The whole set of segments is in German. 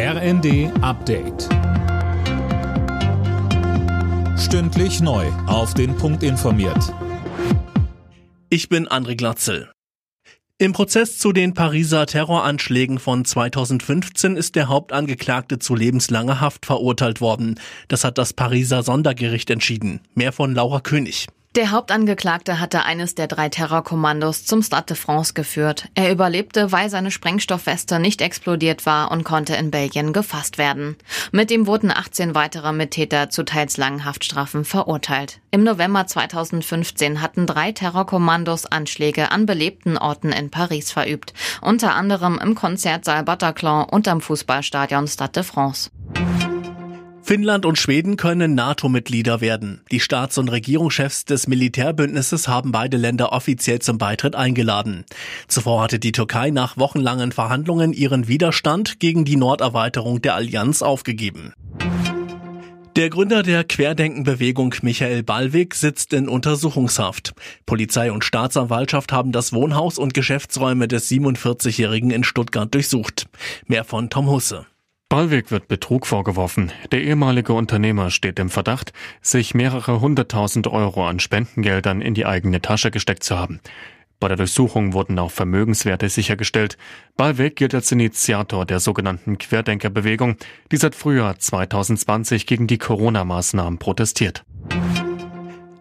RND Update. Stündlich neu. Auf den Punkt informiert. Ich bin André Glatzel. Im Prozess zu den Pariser Terroranschlägen von 2015 ist der Hauptangeklagte zu lebenslanger Haft verurteilt worden. Das hat das Pariser Sondergericht entschieden. Mehr von Laura König. Der Hauptangeklagte hatte eines der drei Terrorkommandos zum Stade de France geführt. Er überlebte, weil seine Sprengstoffweste nicht explodiert war und konnte in Belgien gefasst werden. Mit ihm wurden 18 weitere Mittäter zu teils langen Haftstrafen verurteilt. Im November 2015 hatten drei Terrorkommandos Anschläge an belebten Orten in Paris verübt, unter anderem im Konzertsaal Bataclan und am Fußballstadion Stade de France. Finnland und Schweden können NATO-Mitglieder werden. Die Staats- und Regierungschefs des Militärbündnisses haben beide Länder offiziell zum Beitritt eingeladen. Zuvor hatte die Türkei nach wochenlangen Verhandlungen ihren Widerstand gegen die Norderweiterung der Allianz aufgegeben. Der Gründer der Querdenkenbewegung Michael Ballweg sitzt in Untersuchungshaft. Polizei und Staatsanwaltschaft haben das Wohnhaus und Geschäftsräume des 47-Jährigen in Stuttgart durchsucht. Mehr von Tom Husse. Ballweg wird Betrug vorgeworfen. Der ehemalige Unternehmer steht im Verdacht, sich mehrere hunderttausend Euro an Spendengeldern in die eigene Tasche gesteckt zu haben. Bei der Durchsuchung wurden auch Vermögenswerte sichergestellt. Ballweg gilt als Initiator der sogenannten Querdenkerbewegung, die seit Frühjahr 2020 gegen die Corona-Maßnahmen protestiert.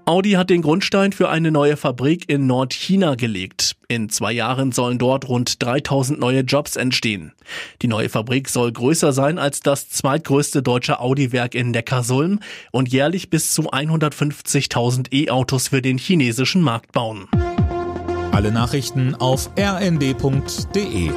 Audi hat den Grundstein für eine neue Fabrik in Nordchina gelegt. In zwei Jahren sollen dort rund 3000 neue Jobs entstehen. Die neue Fabrik soll größer sein als das zweitgrößte deutsche Audi-Werk in Neckarsulm und jährlich bis zu 150.000 E-Autos für den chinesischen Markt bauen. Alle Nachrichten auf rnd.de